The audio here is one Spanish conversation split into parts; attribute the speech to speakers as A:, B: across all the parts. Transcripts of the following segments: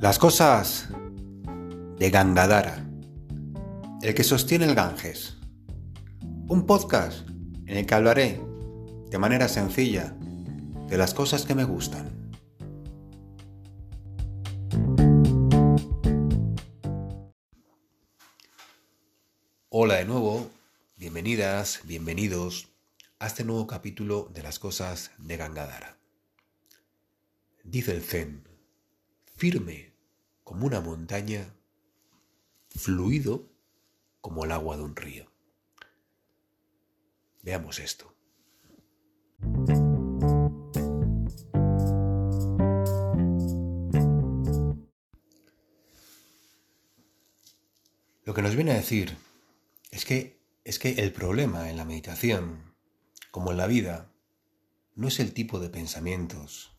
A: Las cosas de Gangadara, el que sostiene el Ganges. Un podcast en el que hablaré de manera sencilla de las cosas que me gustan. Hola de nuevo, bienvenidas, bienvenidos a este nuevo capítulo de las cosas de Gangadara. Dice el Zen, firme como una montaña, fluido como el agua de un río. Veamos esto. Lo que nos viene a decir es que, es que el problema en la meditación, como en la vida, no es el tipo de pensamientos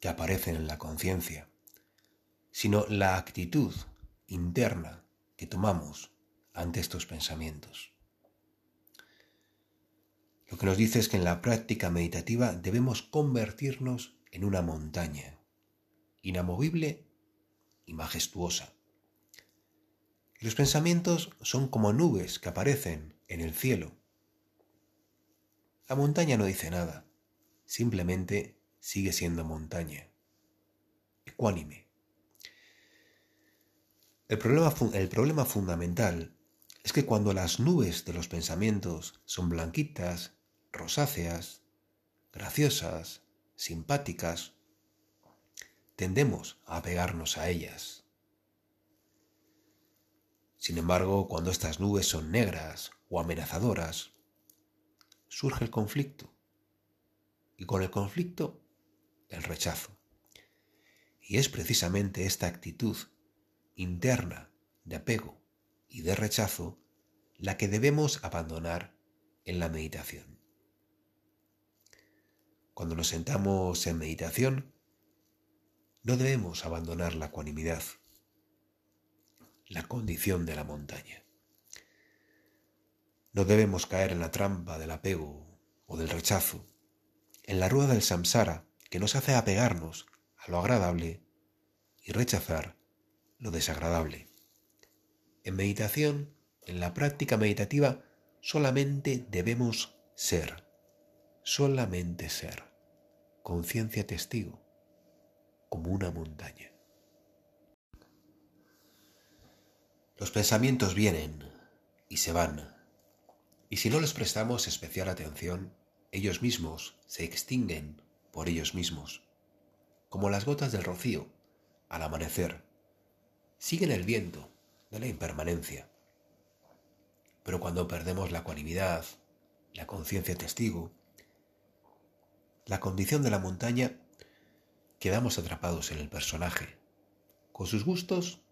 A: que aparecen en la conciencia, sino la actitud interna que tomamos ante estos pensamientos. Lo que nos dice es que en la práctica meditativa debemos convertirnos en una montaña, inamovible y majestuosa. los pensamientos son como nubes que aparecen en el cielo. La montaña no dice nada, simplemente sigue siendo montaña, ecuánime. El problema, el problema fundamental es que cuando las nubes de los pensamientos son blanquitas, rosáceas, graciosas, simpáticas, tendemos a apegarnos a ellas. Sin embargo, cuando estas nubes son negras o amenazadoras, surge el conflicto. Y con el conflicto el rechazo. Y es precisamente esta actitud interna de apego y de rechazo la que debemos abandonar en la meditación. Cuando nos sentamos en meditación, no debemos abandonar la ecuanimidad, la condición de la montaña. No debemos caer en la trampa del apego o del rechazo, en la rueda del samsara que nos hace apegarnos a lo agradable y rechazar lo desagradable. En meditación, en la práctica meditativa, solamente debemos ser, solamente ser, conciencia testigo, como una montaña. Los pensamientos vienen y se van, y si no les prestamos especial atención, ellos mismos se extinguen por ellos mismos, como las gotas del rocío al amanecer. Siguen el viento de la impermanencia. Pero cuando perdemos la ecuanimidad, la conciencia testigo, la condición de la montaña, quedamos atrapados en el personaje, con sus gustos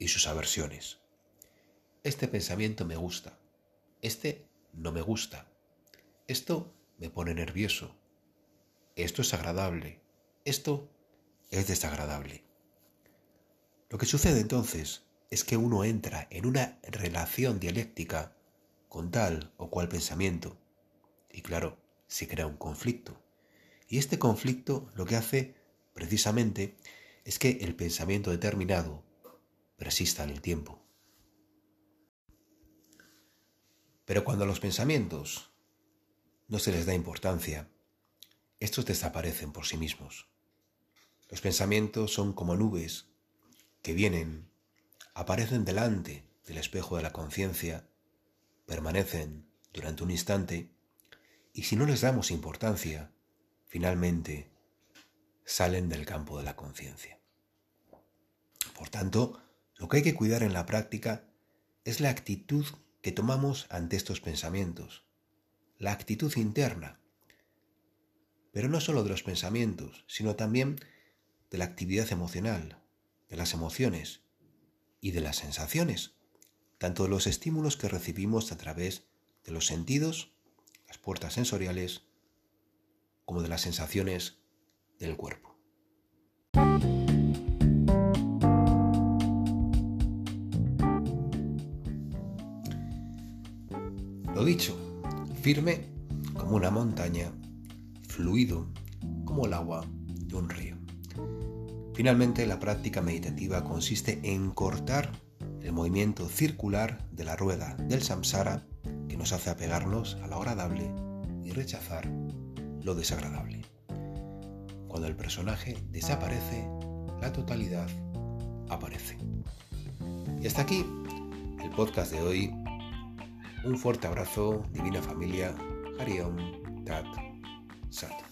A: y sus aversiones. Este pensamiento me gusta, este no me gusta, esto me pone nervioso, esto es agradable, esto es desagradable. Lo que sucede entonces es que uno entra en una relación dialéctica con tal o cual pensamiento y claro, se crea un conflicto. Y este conflicto lo que hace precisamente es que el pensamiento determinado persista en el tiempo. Pero cuando a los pensamientos no se les da importancia, estos desaparecen por sí mismos. Los pensamientos son como nubes que vienen, aparecen delante del espejo de la conciencia, permanecen durante un instante y si no les damos importancia, finalmente salen del campo de la conciencia. Por tanto, lo que hay que cuidar en la práctica es la actitud que tomamos ante estos pensamientos, la actitud interna, pero no solo de los pensamientos, sino también de la actividad emocional, de las emociones y de las sensaciones, tanto de los estímulos que recibimos a través de los sentidos, las puertas sensoriales, como de las sensaciones del cuerpo. Lo dicho, firme como una montaña fluido como el agua de un río. Finalmente, la práctica meditativa consiste en cortar el movimiento circular de la rueda del samsara que nos hace apegarnos a lo agradable y rechazar lo desagradable. Cuando el personaje desaparece, la totalidad aparece. Y hasta aquí el podcast de hoy. Un fuerte abrazo, divina familia. Hariom Tat Sat.